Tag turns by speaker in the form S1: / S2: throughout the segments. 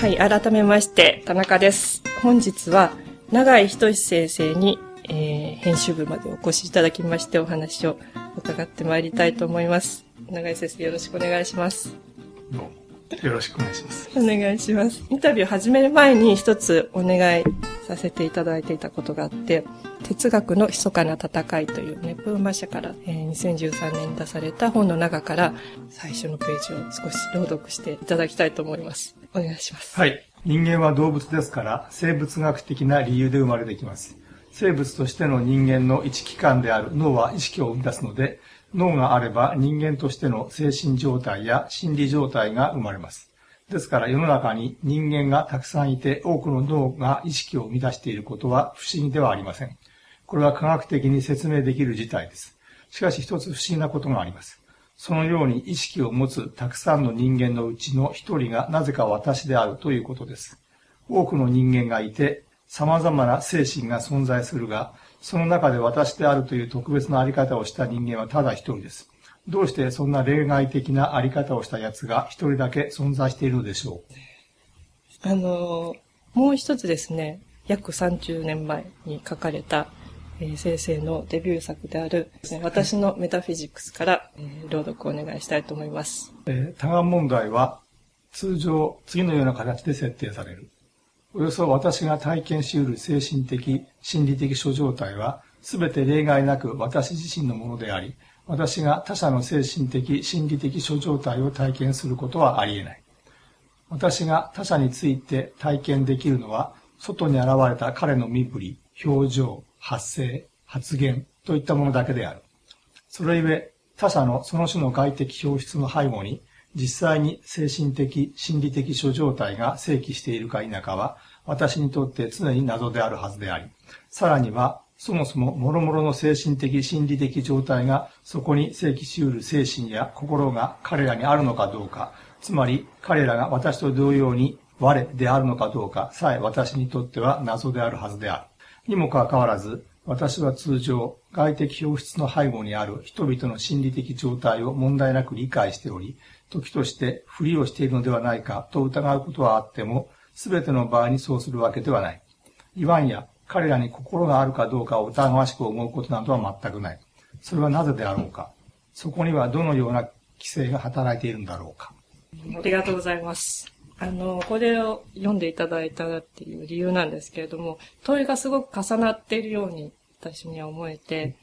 S1: はい、改めまして、田中です。本日は、永井仁先生に、えー編集部までお越しいただきまして、お話を伺ってまいりたいと思います。永井先生、よろしくお願いします。
S2: どうもよろしくお願いします。
S1: お願いします。インタビュー始める前に一つお願いさせていただいていたことがあって、哲学の密かな戦いというね、プーマ社から、えー2013年に出された本の中から最初のページを少し朗読していただきたいと思います。お願いします。
S2: はい。人間は動物ですから、生物学的な理由で生まれてきます。生物としての人間の一機関である脳は意識を生み出すので、脳があれば人間としての精神状態や心理状態が生まれます。ですから世の中に人間がたくさんいて多くの脳が意識を生み出していることは不思議ではありません。これは科学的に説明できる事態です。しかし一つ不思議なことがあります。そのように意識を持つたくさんの人間のうちの一人がなぜか私であるということです。多くの人間がいて、様々な精神が存在するが、その中で私であるという特別なあり方をした人間はただ一人です。どうしてそんな例外的なあり方をした奴が一人だけ存在しているのでしょう？
S1: あのもう一つですね、約30年前に書かれた、えー先生のデビュー作である、私のメタフィジックスから、えー朗読をお願いしたいと思います。
S2: えー多眼問題は通常次のような形で設定される。およそ私が体験し得る精神的、心理的諸状態は、すべて例外なく私自身のものであり、私が他者の精神的、心理的諸状態を体験することはあり得ない。私が他者について体験できるのは、外に現れた彼の身振り、表情、発声、発言といったものだけである。それゆえ、他者のその種の外的表出の背後に、実際に精神的、心理的諸状態が生起しているか否かは、私にとって常に謎であるはずであり、さらには、そもそも諸々の精神的、心理的状態がそこに生起し得る精神や心が彼らにあるのかどうか、つまり彼らが私と同様に我であるのかどうかさえ私にとっては謎であるはずである。にもかかわらず、私は通常、外的表出の背後にある人々の心理的状態を問題なく理解しており、時としてふりをしているのではないかと疑うことはあっても、すべての場合にそうするわけではない。いわんや、彼らに心があるかどうかを疑わしく思うことなどは全くない。それはなぜであろうか。そこにはどのような規制が働いているんだろうか。
S1: ありがとうございます。あの、これを読んでいただいたっていう理由なんですけれども、問いがすごく重なっているように私には思えて、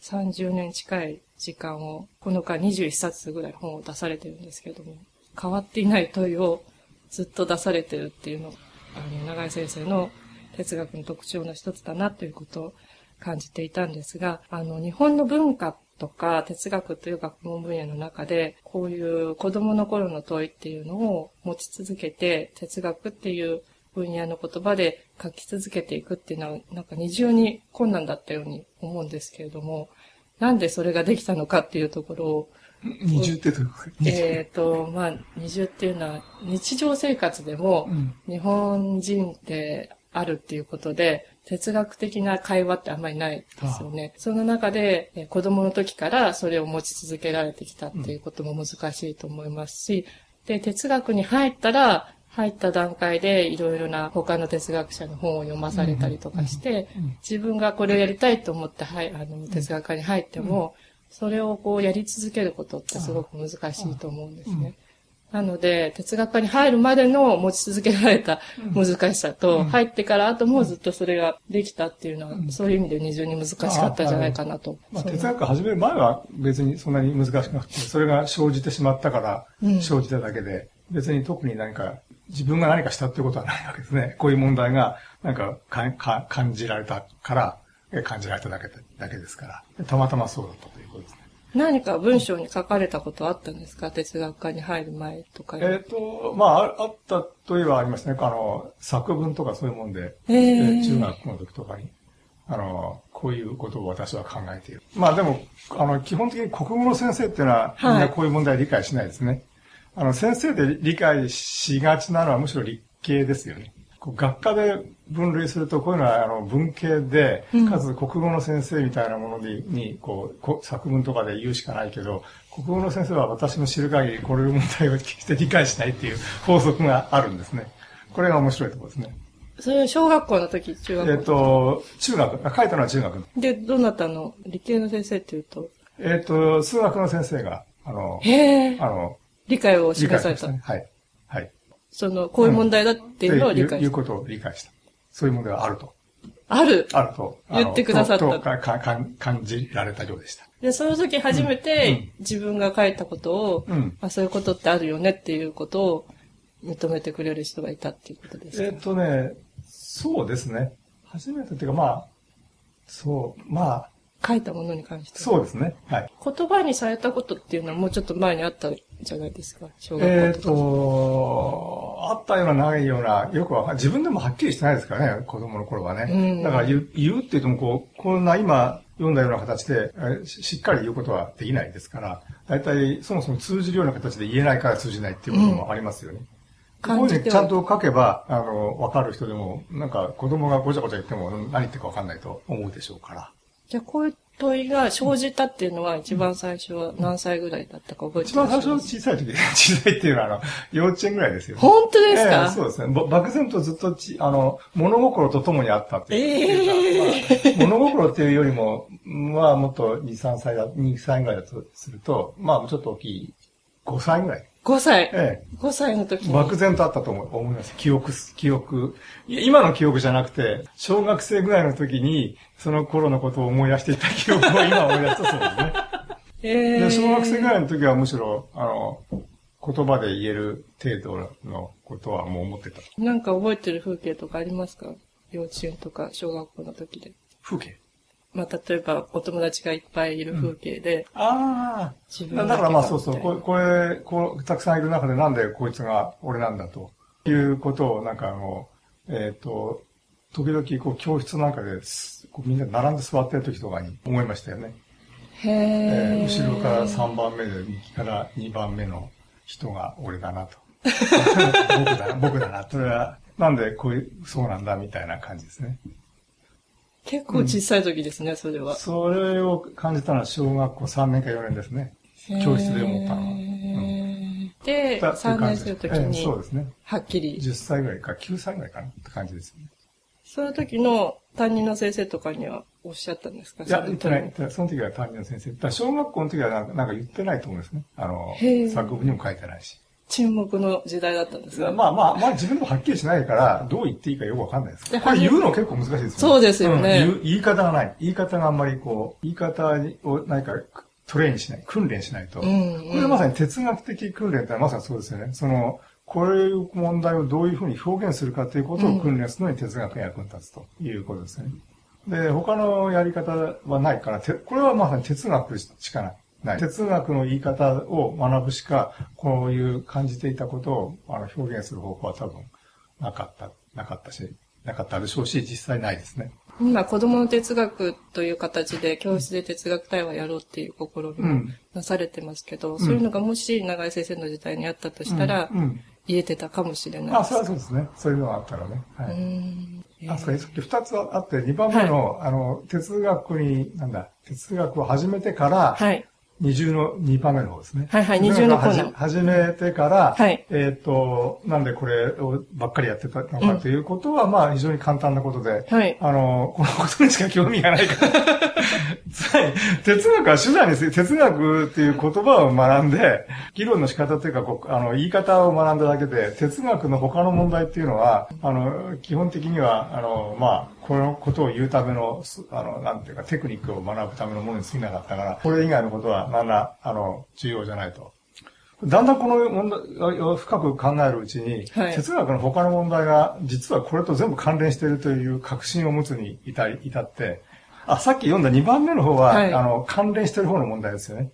S1: 30年近い時間を、この間21冊ぐらい本を出されてるんですけれども、変わっていない問いをずっと出されてるっていうのが、あの、長井先生の哲学の特徴の一つだなということを感じていたんですが、あの、日本の文化っとか哲学という学問分野の中で、こういう子供の頃の問いっていうのを持ち続けて、哲学っていう分野の言葉で書き続けていくっていうのは、なんか二重に困難だったように思うんですけれども、なんでそれができたのかっていうところを、
S2: 二重ってどういうこと？
S1: えっ、と、まあ、二重っていうのは、日常生活でも
S2: うん、
S1: 日本人ってあるっていうことで、哲学的な会話ってあんまりないですよね。その中で、えー子供の時からそれを持ち続けられてきたっていうことも難しいと思いますし、で、哲学に入ったら、入った段階でいろいろな他の哲学者の本を読まされたりとかして、自分がこれをやりたいと思って、はい、あの、哲学科に入っても、それをこうやり続けることってすごく難しいと思うんですね。なので、哲学科に入るまでの持ち続けられた難しさと、入ってから後もずっとそれができたっていうのは、そういう意味で二重に難しかったんじゃないかなと。
S2: まあ、
S1: そんな
S2: 哲学始める前は別にそんなに難しくなくて、それが生じてしまったから
S1: うん
S2: 生じただけで、別に特に何か自分が何かしたってことはないわけですね。こういう問題がなんかかか感じられたから、え感じられただけだけですから、たまたまそうだったということですね。
S1: 何か文章に書かれたことあったんですか？哲学科に入る前とかに。
S2: えっ、と、まあ、ああったといえばありますね。あの、作文とかそういうもんで、
S1: へー
S2: え中学の時とかに、あの、こういうことを私は考えている。まあでも、あの、基本的に国語の先生っていうのは、みん
S1: は
S2: ないこういう問題理解しないですね。あの、先生で理解しがちなのはむしろ理系ですよね。学科で分類すると、こういうのはあの文系で
S1: うん、
S2: かつ国語の先生みたいなものに、にこうこ作文とかで言うしかないけど、国語の先生は私の知る限りこれの問題を決して理解しないっていう法則があるんですね。これが面白いところですね。
S1: それは小学校の時、中学校
S2: えっ、と、中学、あ書いたのは中学。
S1: で、どなたの？理系の先生っていうと、
S2: えっ、と、数学の先生が、あの、あの、
S1: 理解を
S2: 理
S1: 示された
S2: ね。はい。はい。
S1: その、こういう問題だっていうのを理解した。
S2: いうことを理解した。そういう問題があると。
S1: ある。
S2: あると。
S1: 言ってくださった
S2: ととかかか感じられたようでした。
S1: で、その時初めて
S2: ん
S1: 自分が書いたことを、
S2: うん。
S1: あ、そういうことってあるよねっていうことを認めてくれる人がいたっていうことです
S2: えっ、
S1: か。
S2: とね、そうですね。初めてっていうか、まあ、そう、まあ、
S1: 書いたものに関しては。
S2: そうですね。はい。
S1: 言葉にされたことっていうのはもうちょっと前にあったんじゃないですか。小学校
S2: えっ、
S1: とか。
S2: と、あったようなないような、よくわかん自分でもはっきりしてないですからね、子供の頃はね。
S1: うん
S2: だから言う言うって言っても、こう、こんな今読んだような形で、えーししっかり言うことはできないですから、大体そもそも通じるような形で言えないから通じないっていうこともありますよね。こういうふうにちゃんと書けば、あの、わかる人でも、なんか子供がごちゃごちゃ言っても何言ってるかわかんないと思うでしょうから。
S1: じゃあこういう問いが生じたっていうのは一番最初は何歳ぐらいだったか覚えて
S2: 一番最初小さい時、小さいっていうのは、あの、幼稚園ぐらいですよ、ね。
S1: 本当です
S2: ええ
S1: か、
S2: そうですね。ぼ漠然とずっとち、あの、物心と共にあったっていうか、まあ物心っていうよりも、まあ、もっと2、3歳だ、2歳ぐらいだとすると、まあ、ちょっと大きい、5歳ぐらい。
S1: ?5 歳。
S2: え
S1: 5歳の時
S2: え。
S1: に。
S2: 漠然とあったと思思います。記憶す、記憶。いや今の記憶じゃなくて、小学生ぐらいの時に、その頃のことを思い出していた記憶を今思い出したそうですね。
S1: えー
S2: で、小学生ぐらいの時はむしろ、あの、言葉で言える程度のことはもう思ってた。
S1: なんか覚えてる風景とかありますか？幼稚園とか小学校の時で。
S2: 風景？
S1: まあ、例えばお友達がいっぱいいる風景で、
S2: あ
S1: 自
S2: あ。だからまあそうそう、ここれ、こう、たくさんいる中でなんでこいつが俺なんだということを、なんかあの、えっ、と、時々こう教室なんかですこうみんな並んで座ってる時とかに思いましたよね。
S1: へ
S2: え
S1: え。
S2: ー後ろから3番目で右から2番目の人が俺だなと。僕だな、僕だな。それは、なんでこういう、そうなんだみたいな感じですね。
S1: 結構小さい時ですね、それは。
S2: それを感じたのは小学校3年か4年ですね。教室で思ったのは。
S1: へーで、
S2: だっていう
S1: 3
S2: 感じ
S1: 年生の時
S2: ええそう
S1: に、
S2: ですね。
S1: はっきり、
S2: 10歳ぐらいか、9歳ぐらいかなって感じですね。
S1: その時の担任の先生とかにはおっしゃったんですか？
S2: いや、言ってない。言
S1: そ
S2: の時は担任の先生。だ小学校の時はなんか言ってないと思うんですね。あの作文にも書いてないし。
S1: 沈黙の時代だったんですか
S2: まあまあ、まあ自分でもはっきりしないから、どう言っていいかよくわかんないです
S1: で
S2: これ言うの結構難しいですよね。
S1: そうですよね
S2: うん言い方がない。言い方があんまりこう、言い方を何かトレインしない、訓練しないと。
S1: うんうん
S2: これはまさに哲学的訓練ってのはまさにそうですよね。その、こういう問題をどういうふうに表現するかということを訓練するのに哲学が役に立つということですね。で、他のやり方はないから、てこれはまさに哲学しかない。哲学の言い方を学ぶしか、こういう感じていたことをあの表現する方法は多分なかった、なかったし、なかったでしょうし、実際ないですね。
S1: 今、子供の哲学という形で教室で哲学対話やろうっていう試みも
S2: うん
S1: なされてますけど、そういうのがもし長井先生の時代にあったとしたら、
S2: うんうん
S1: 言えてたかもしれない
S2: あ、それはそうですね。そういうのがあったらね。は
S1: う
S2: い。
S1: ん
S2: あ、それ、さっき二つあって、二番目の、あの、哲学に、なんだ、哲学を始めてから、
S1: はい。
S2: 二重の二番目の方ですね。
S1: はいはい二重のコーナー。
S2: 始めてから、
S1: はい。
S2: えっ、と、なんでこれをばっかりやってたのかということは、まあ非常に簡単なことで、
S1: はい。
S2: あの、このことにしか興味がないから。つまり、哲学は手段にする、哲学っていう言葉を学んで、議論の仕方というか、こうあの、言い方を学んだだけで、哲学の他の問題っていうのは、あの、基本的には、あの、まあ、このことを言うための、すあの、なんていうか、テクニックを学ぶためのものに過ぎなかったから、これ以外のことは、なんら、あの、重要じゃないと。だんだんこの問題を深く考えるうちに、
S1: はい
S2: 哲学の他の問題が実はこれと全部関連しているという確信を持つに至り至って、あ、さっき読んだ2番目の方は、
S1: はい
S2: あの、関連している方の問題ですよね。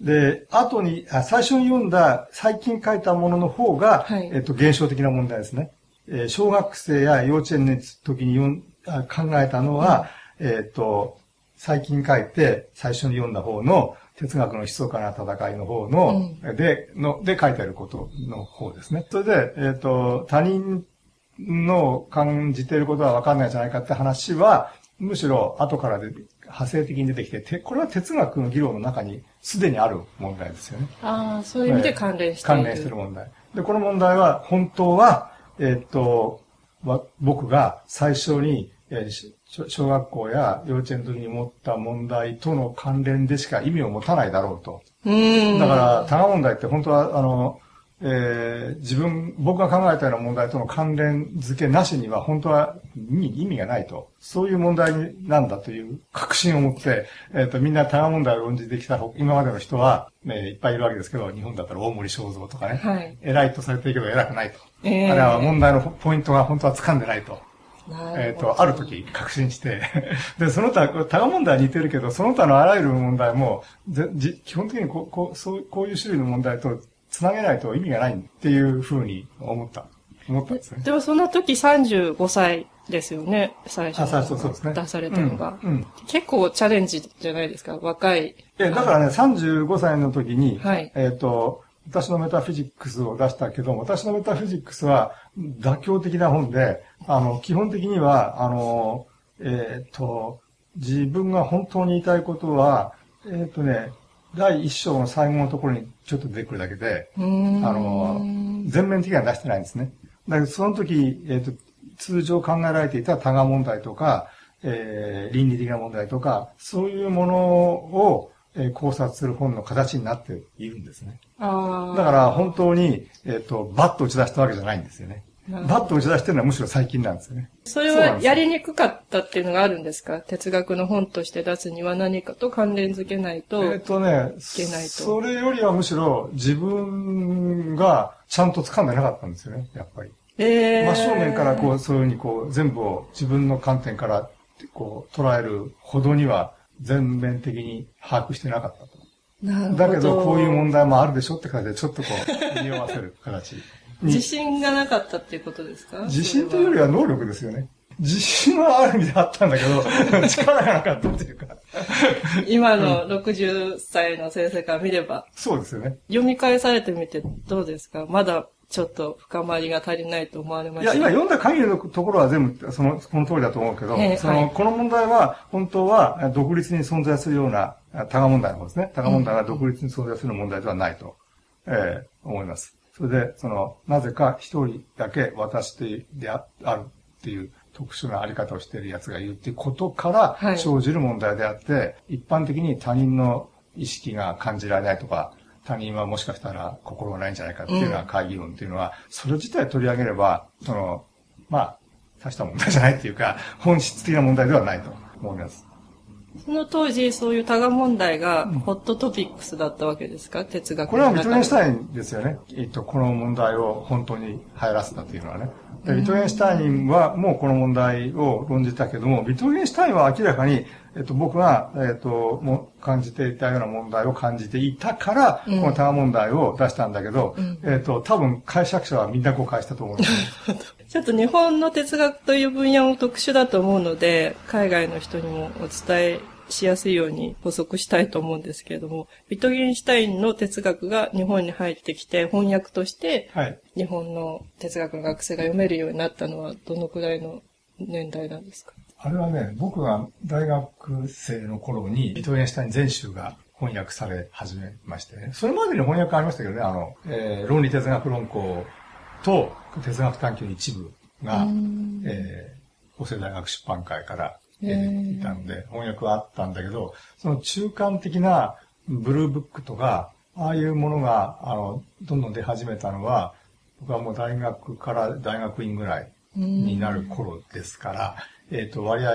S2: で、後に、あ最初に読んだ最近書いたものの方が、
S1: はい
S2: えっと、現象的な問題ですね。えー小学生や幼稚園の時に読んあ考えたのは、えっと、最近書いて最初に読んだ方の哲学の密かな戦いの方の、で、の、で書いてあることの方ですね。それで、えっ、と、他人の感じていることは分かんないんじゃないかって話は、むしろ後からで派生的に出てきて、てこれは哲学の議論の中にすでにある問題ですよね。
S1: ああ、そういう意味で関連して
S2: いる。関連してる問題。で、この問題は本当は、えっ、と、僕が最初に、えー、小学校や幼稚園の時に持った問題との関連でしか意味を持たないだろうと。
S1: うん
S2: だから、多賀問題って本当は、あの、えー、自分、僕が考えたような問題との関連付けなしには本当は意味がないと。そういう問題なんだという確信を持って、えっ、ー、と、みんな多賀問題を論じてきた今までの人は、ね、いっぱいいるわけですけど、日本だったら大森正蔵とかね、
S1: はい、
S2: 偉いとされてるけど偉くないと。
S1: えー、
S2: あれは問題のポイントが本当は掴んでないと。
S1: え
S2: っ、ー、と、ある時確信して で、その他、多賀問題は似てるけど、その他のあらゆる問題も、基本的にこうこうそうこういう種類の問題と繋げないと意味がないっていうふうに思った。思ったんですね。
S1: でもその時35歳ですよね、最初。
S2: あ、最初そうですね。
S1: 出されたのが、
S2: うん、うん。
S1: 結構チャレンジじゃないですか、若い。
S2: え、だからね、35歳の時に、
S1: はい、
S2: えっ、ー、と、私のメタフィジックスを出したけども、私のメタフィジックスは妥協的な本で、あの、基本的には、あの、えっ、ー、と、自分が本当に言いたいことは、えっ、ー、とね、第一章の最後のところにちょっと出てくるだけで、あの、全面的には出してないんですね。だけど、その時、えっ、ー、と、通常考えられていた多賀問題とか、えー、倫理的な問題とか、そういうものを、えー、考察する本の形になっているんですね。だから本当に、えっ、ー、と、バッと打ち出したわけじゃないんですよね。バッと打ち出してるのはむしろ最近なんですよね。
S1: それはやりにくかったっていうのがあるんですか？哲学の本として出すには何かと関連づけないと。
S2: えっ、とね、
S1: いけないと。
S2: それよりはむしろ自分がちゃんと掴んでなかったんですよね、やっぱり。
S1: えー、
S2: 真正面からこう、そういうふうにこう、全部を自分の観点からこう、捉えるほどには全面的に把握してなかったと。
S1: なるほど。
S2: だけど、こういう問題もあるでしょって感じで、ちょっとこう、匂わせる形。
S1: 自信がなかったっていうことですか？
S2: 自信というよりは能力ですよね。自信はある意味であったんだけど、力がなかったっていうか。
S1: 今の60歳の先生から見れば、
S2: そうですよね。
S1: 読み返されてみてどうですか？まだちょっと深まりが足りないと思われました
S2: いや、今読んだ限りのところは全部その、この通りだと思うけど、その、はい、この問題は本当は独立に存在するような、多賀問題の方ですね。多賀問題が独立に存在する問題ではないと、えー、思います。それで、その、なぜか一人だけ私であるっていう特殊なあり方をしている奴がいるっていうことから生じる問題であって、はい、一般的に他人の意識が感じられないとか、他人はもしかしたら心がないんじゃないかっていうような会議論っていうのは、それ自体取り上げれば、その、まあ、大した問題じゃないっていうか、本質的な問題ではないと思います。
S1: その当時、そういう多賀問題がホットトピックスだったわけですか、うん、哲学
S2: これはビトゲンシュタインですよね。えっと、この問題を本当に流行らせたというのはね。ビトゲンシュタインはもうこの問題を論じたけども、ビトゲンシュタインは明らかに、えっと、僕が、えっと、も感じていたような問題を感じていたから、この多賀問題を出したんだけど、うん、えっと、多分解釈者はみんな誤解したと思うんです。ね。
S1: ちょっと日本の哲学という分野も特殊だと思うので、海外の人にもお伝えしやすいように補足したいと思うんですけれども、ビトゲンシュタインの哲学が日本に入ってきて翻訳として、日本の哲学の学生が読めるようになったのはどのくらいの年代なんですか？
S2: あれはね、僕が大学生の頃にビトゲンシュタイン全集が翻訳され始めましてね。それまでに翻訳ありましたけどね、あの、えー、論理哲学論考と哲学探求の一部が、えー、法政大学出版会からいたので、翻訳はあったんだけど、その中間的なブルーブックとか、ああいうものが、あの、どんどん出始めたのは、僕はもう大学から大学院ぐらいになる頃ですから、えっ、ー、と、割合、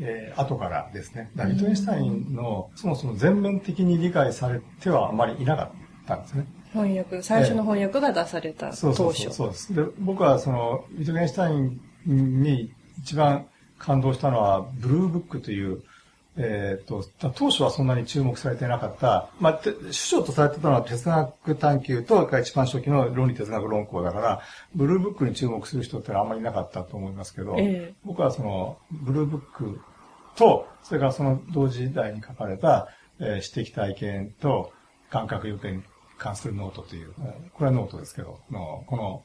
S2: えー、後からですね。ダビトエンシュタインの、そもそも全面的に理解されてはあまりいなかったんですね。
S1: 翻訳、最初の翻訳が出された当初。そうそう
S2: そうです。で、僕はその、ビトゲンシュタインに一番感動したのは、ブルーブックという、えっ、ー、と、当初はそんなに注目されていなかった、まあ、主著とされてたのは哲学探求と、一番初期の論理哲学論考だから、ブルーブックに注目する人ってのはあんまりいなかったと思いますけど、えー、僕はその、ブルーブックと、それからその同時代に書かれた、えー、私的体験と感覚与件に関するノートという、これはノートですけど、のこの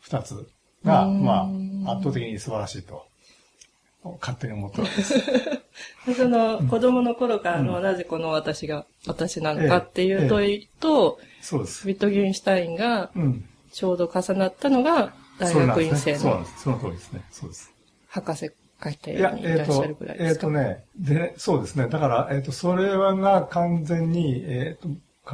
S2: 二つが、まあ、圧倒的に素晴らしいと勝手に思ってます。
S1: で その、子供の頃からの、なぜこの私が私なのかっていう問いと、
S2: そうです。
S1: ビットゲンシュタインが
S2: うん。
S1: ちょうど重なったのが、大学院。生の
S2: そうなんです。その通りですね。そうです。
S1: 博士課程
S2: いや、
S1: にい
S2: えっ、と
S1: らっしゃるぐらい、
S2: えっ、
S1: ですか。
S2: とね、でね、そうですね。だから、えっ、と、それが完全に、えっ、と、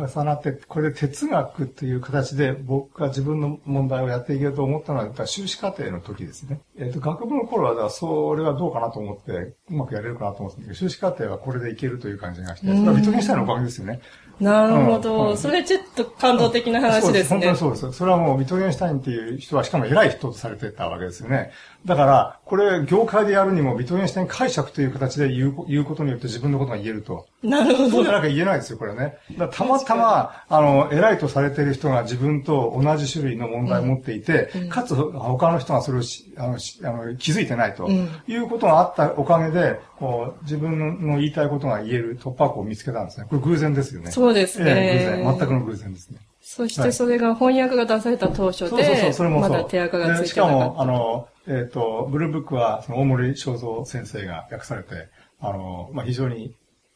S2: 重なって、これで哲学っていう形で僕が自分の問題をやっていけると思ったのは、修士課程の時ですね。えっ、と、学部の頃は、だそれはどうかなと思って、うまくやれるかなと思ってたけど、修士課程はこれでいけるという感じがして、それはビトゲンシュタインのおかげですよね。
S1: なるほ
S2: うん
S1: ど、
S2: うん
S1: それちょっと感動的な話ですね。
S2: 本当にそうです。それはもう、ミトゲンシュタインっていう人は、しかも偉い人とされてたわけですよね。だから、これ、業界でやるにも、ミトゲンシュタイン解釈という形で言う言うことによって自分のことが言えると。
S1: なるほど
S2: そうじゃ。なきゃ言えないですよ、これね。たまたま、あの、偉いとされている人が自分と同じ種類の問題を持っていて、かつ、他の人がそれをしあのしあの気づいてないと、
S1: うん
S2: いうことがあったおかげで、こう、自分の言いたいことが言える突破口を見つけたんですね。これ偶然ですよね。
S1: そうですね
S2: ええ偶然。全くの偶然ですね。
S1: そしてそれが翻訳が出された当初
S2: そうそうそう、
S1: で
S2: それ、もそう。
S1: まだ手垢がつい
S2: でしてかも、
S1: なかった。
S2: あの、えっ、と、ブルーブックは、その大森正蔵先生が訳されて、あの、まあ、非常に、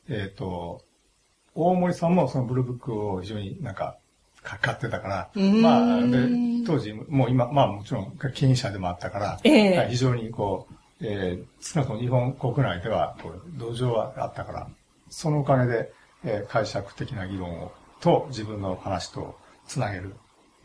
S2: えっ、と、大森さんもそのブルーブックを非常になんか、か買ってたから、まあ、で、当時、もう今、まあもちろん経営者でもあったから、
S1: ええ
S2: はい非常にこう、えー少なくとも日本国内では、こう、土壌はあったから、そのおかげで、えー解釈的な議論を、と自分の話とつなげる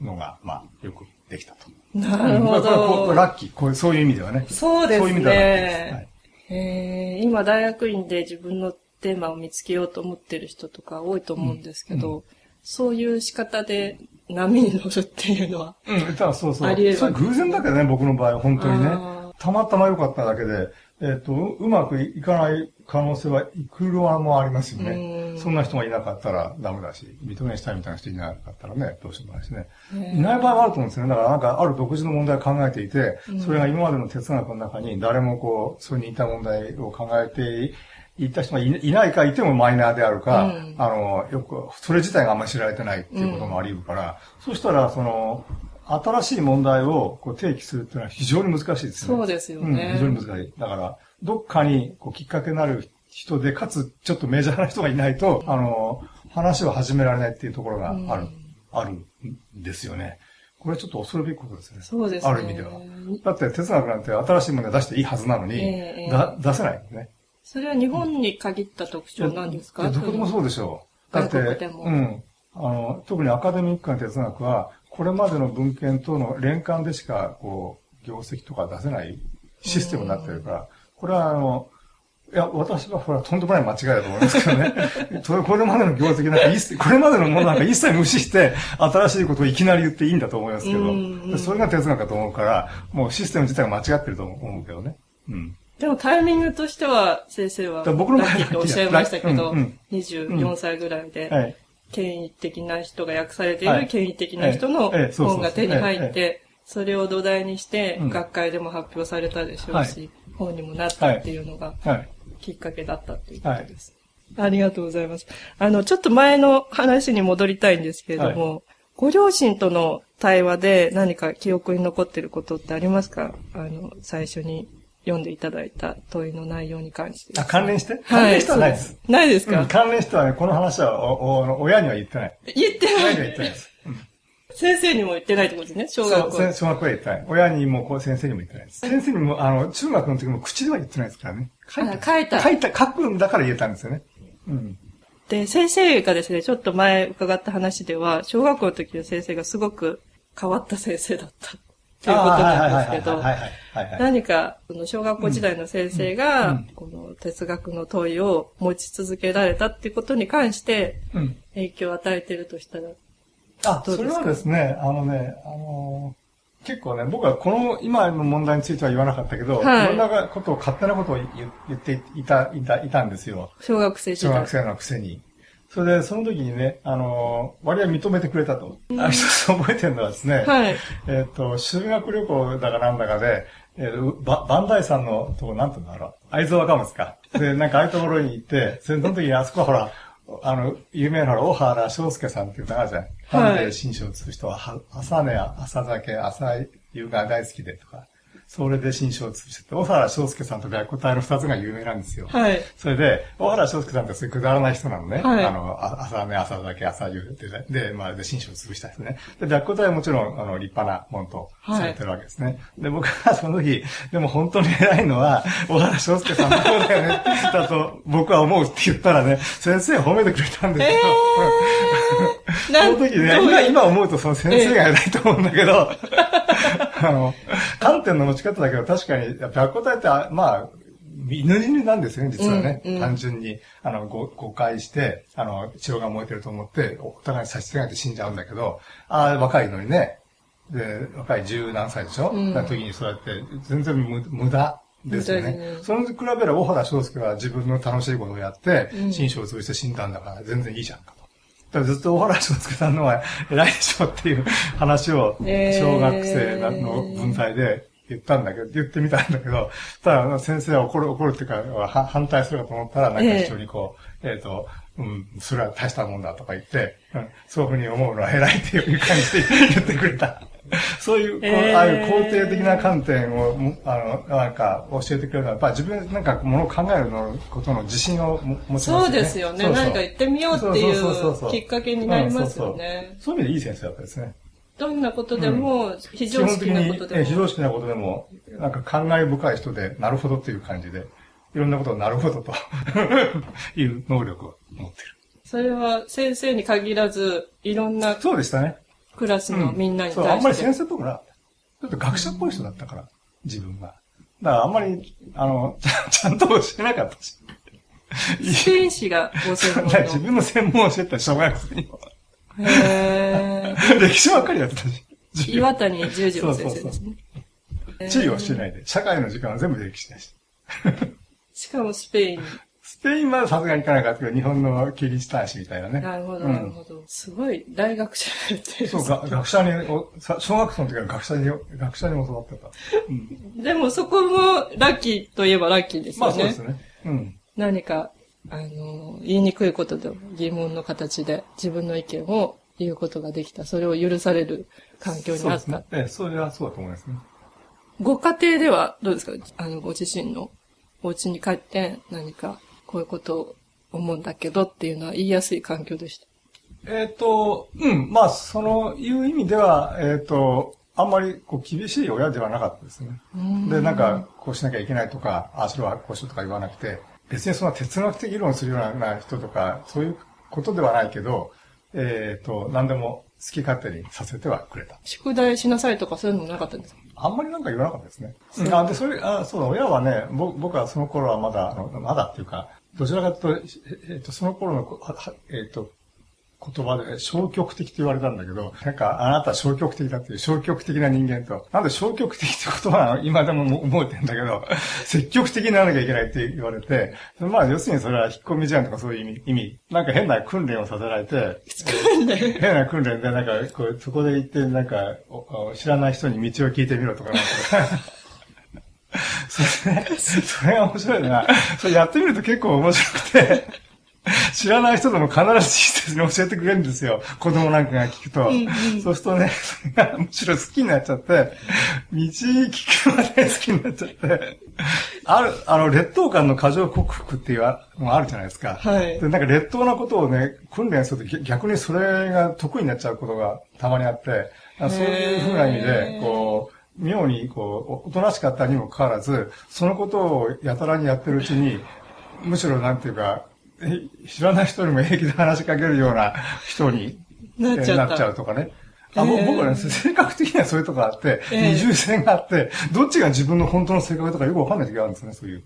S2: のが、まあ、よくできたと。
S1: なるほ
S2: うん。ラッキー。こういう、そういう意味ではね。
S1: そうです
S2: そういう意味ではラッキーです。は
S1: ね
S2: い。
S1: えー今大学院で自分のテーマを見つけようと思ってる人とか多いと思うんですけど、そういう仕方で波に乗るっていうのは、
S2: うん、ただそうそう。
S1: ありえる
S2: それ偶然だけどね、僕の場合は本当にね
S1: あ。
S2: たまたま良かっただけで、えっ、と、ううまくいかない可能性はいくらもありますよ
S1: う
S2: ね。
S1: ん
S2: そんな人がいなかったらダメだし、認めしたいみたいな人いなかったらね、どうしようもないしね。
S1: ね
S2: いない場合はあると思うんですよね。だからなんかある独自の問題を考えていて、それが今までの哲学の中に誰もこう、それに似た問題を考えていた人がいいないかいてもマイナーであるか、
S1: うん
S2: あの、よく、それ自体があんまり知られてないっていうこともあり得るから、そしたら、その、新しい問題をこう提起するっていうのは非常に難しいですね。
S1: そうですよ
S2: うん、
S1: ね。
S2: 非常に難しい。だから、どっかにこうきっかけになる人で、かつちょっとメジャーな人がいないと、あの、話を始められないっていうところがある、
S1: うん
S2: あるんですよね。これちょっと恐るべきことですね。
S1: そうですね。
S2: ある意味では。だって哲学なんて新しいもの出していいはずなのに、
S1: ええ
S2: だ出せないんですね。
S1: それは日本に限った特徴なんですか？
S2: いやどこでもそうでしょう。だって、うん。あの、特にアカデミックな哲学は、これまでの文献との連関でしか、こう、業績とか出せないシステムになってるから、これはあの、いや、私はほら、とんでもない間違いだと思いますけどね。これまでの業績なんか一切、これまでのものなんか一切無視して、新しいことをいきなり言っていいんだと思いますけど、
S1: うん
S2: でそれが哲学だと思うから、もうシステム自体が間違ってると思うけどね。うん。
S1: でもタイミングとしては、先生は、
S2: 僕の場合は
S1: ラッキーとおっしゃいましたけど、
S2: うんうん
S1: 24歳ぐらいで、
S2: はい。
S1: 権威的な人が訳されてい
S2: はい。
S1: る権威的な人の本が手に入っ
S2: え
S1: て、それを土台にして
S2: うん。
S1: 学会でも発表されたでしょう
S2: は
S1: し、本にもなったっていうのが
S2: はい。
S1: きっかけだったということです。ありがとうございます。あの、ちょっと前の話に戻りたいんですけれども、ご両親との対話で何か記憶に残っていることってありますか？あの、最初に読んでいただいた問いの内容に関して。
S2: あ、関連して？
S1: はい。
S2: 関連してはないです。
S1: そうないですか、
S2: うん関連してはね、この話はおお親には言ってない。
S1: 言って
S2: 親
S1: ない。
S2: には言ってないです。
S1: 先生にも言ってないってことですね、小学校。
S2: せ小学校は言ってない。親にもこう先生にも言ってないです。先生にも、あの、中学の時も口では言ってないですからね。書い
S1: あ
S2: た。
S1: 書いた
S2: 書いた、書くんだから言えたんですよね。うん。
S1: で、先生がですね、ちょっと前伺った話では、小学校の時の先生がすごく変わった先生だった。ということなんですけど。何か、小学校時代の先生が
S2: ん、
S1: この哲学の問いを持ち続けられたっていうことに関して
S2: うん。
S1: 影響を与えているとしたら、
S2: あ、
S1: どうですか？
S2: それはですね、あのね、あのー結構ね、僕はこの今の問題については言わなかったけど、
S1: はい
S2: いろんなことを勝手なことを言言っていた、いた、いたんですよ。
S1: 小学生時代
S2: 小学。生のくせに。それで、その時にね、あのー割合認めてくれたと。あ一つ覚えてるのはですね、
S1: はい。
S2: えっ、と、修学旅行だかなんだかで、えー、ば、バンダイさんのとこ、なんて言うんだろう。会津若松か。で、なんかああいうところに行って、その時にあそこはほら、あの、有名なほら、大原章介さんっていうのがあるじゃん。ファンで新書をする人は、は朝寝、朝酒、朝夕が大好きでとか。それで新章を潰してて、小原章介さんと白虎隊の二つが有名なんですよ。
S1: はい。
S2: それで、小原章介さんってそういうくだらない人なのね。
S1: はい
S2: あの、あ朝ね、朝だけ、朝夕で、で、まあ、で、新章を潰した人ね。で、白虎隊はもちろん、あの、立派なもんとされてるわけですね。で、僕はその時、でも本当に偉いのは、小原章介さんの方だよね、だと僕は思うって言ったらね、先生褒めてくれたんですけど、
S1: えー、な
S2: その時ね、今、今思うとその先生が偉いと思うんだけど、あの、観点の持ち方だけど確かに、白虎隊って、あまあ、犬死になんですよね、実はね。
S1: うんうん
S2: 単純に、あの、誤誤解して、あの、血が燃えてると思って、お互いに差し違えて死んじゃうんだけど、ああ、若いのにね。で、若い十何歳でしょ、
S1: うん
S2: な時にそうやって、全然無無駄ですよね。
S1: ね
S2: それに比べれば、小原章介は自分の楽しいことをやって、
S1: うん
S2: 新章を潰して死んだんだから、全然いいじゃんかと。ずっと小原章介さんのは偉いでしょっていう話を、
S1: えー
S2: 小学生の文体で言ったんだけど、言ってみたんだけど、ただ先生は怒る、怒るっていうか、は反対するかと思ったら、なんか一緒にこう、えっ、と、うん、それは大したもんだとか言って、うん、そういうふうに思うのは偉いっていう感じで言ってくれた。そういう、こう
S1: えー
S2: ああいう肯定的な観点を、むあの、なんか教えてくれるのは、やっぱり自分でなんかものを考えるのことの自信をも持ちますよね。
S1: そうですよね。何か言ってみようってい
S2: そう
S1: きっかけになりますよね。
S2: そういう意味でいい先生だったですね。
S1: どんなことでも、非
S2: 基
S1: 常識なことで
S2: え非常
S1: も。
S2: 識なことでも、なんか感慨深い人で、なるほどっていう感じで、いろんなことをなるほどと いう能力を持っている。
S1: それは先生に限らず、いろんな
S2: そうでしたね。
S1: クラスのみんなに
S2: そう、あんまり
S1: 対して。
S2: 先生っぽくなかった。ちょっと学者っぽい人だったから、自分が。だからあんまり、あの、ちゃんと教えなかったし。
S1: スペイン史がご専門
S2: 自分の専門を教えた小学生にも。
S1: の。へー
S2: 歴史ばっかりやってたし。
S1: 岩谷十次郎先生ですね。
S2: 地理をしてないで、社会の時間は全部歴史だし。
S1: しかもスペイン。
S2: スペインはさすがに行かなかったけど、日本のキリスト大使みたいなね。
S1: なるほど、
S2: うん
S1: なるほど。すごい大学者って。
S2: そう、が学者に小学校の時は学者に、学者に教わってた。うん。
S1: でもそこもラッキーといえばラッキーですよね。
S2: まあそうですね。うん。
S1: 何か、あの、言いにくいことでも疑問の形で自分の意見を言うことができた。それを許される環境にあった。
S2: そうですね。ええ、それはそうだと思いますね。
S1: ご家庭ではどうですか？あの、ご自身のお家に帰って何かこういうことを思うんだけどっていうのは言いやすい環境でした。
S2: えっ、と、うん、まあ、そのいう意味では、えっ、と、あんまりこう厳しい親ではなかったですね。で、なんか、こうしなきゃいけないとか、ああしろはこうしろとか言わなくて、別にそんな哲学的議論するような人とか、そういうことではないけど、えっ、と、何でも好き勝手にさせてはくれた。
S1: 宿題しなさいとかそういうのもなかったんですか？
S2: あんまりなんか言わなかったですね。うん、あ、で、それ、あ、そうだ、親はね、ぼ僕はその頃はまだ、あのまだっていうか、どちらかというと、えっ、と、その頃のえっ、と、言葉で消極的と言われたんだけど、なんか、あなたは消極的だっていう消極的な人間と、なんで消極的って言葉は今でも思えてんだけど、積極的にならなきゃいけないって言われて、まあ、要するにそれは引っ込み思案とかそういう意味、意味、なんか変な訓練をさせられて、変な訓練で、なんか、こう、そこで行って、なんか、知らない人に道を聞いてみろとか、なんかそれね、それが面白いな。それやってみると結構面白くて、知らない人でも必ず親切に教えてくれるんですよ。子供なんかが聞くと。そうするとね、それがむしろ好きになっちゃって、道聞くまで好きになっちゃって、ある、あの、劣等感の過剰克服っていうのがあるじゃないですか。
S1: はい
S2: で、なんか劣等なことをね、訓練すると逆にそれが得意になっちゃうことがたまにあって、そういうふうな意味で、こう、妙に、こう、おとなしかったにもかかわらず、そのことをやたらにやってるうちに、むしろなんていうか、え知らない人にも平気で話しかけるような人に
S1: なっちゃ
S2: うとかね。あ、ぼ
S1: えー
S2: 僕はね、性格的にはそういうとこあって、
S1: えー
S2: 二重線があって、どっちが自分の本当の性格とかよくわかんない時があるんですね、そういう。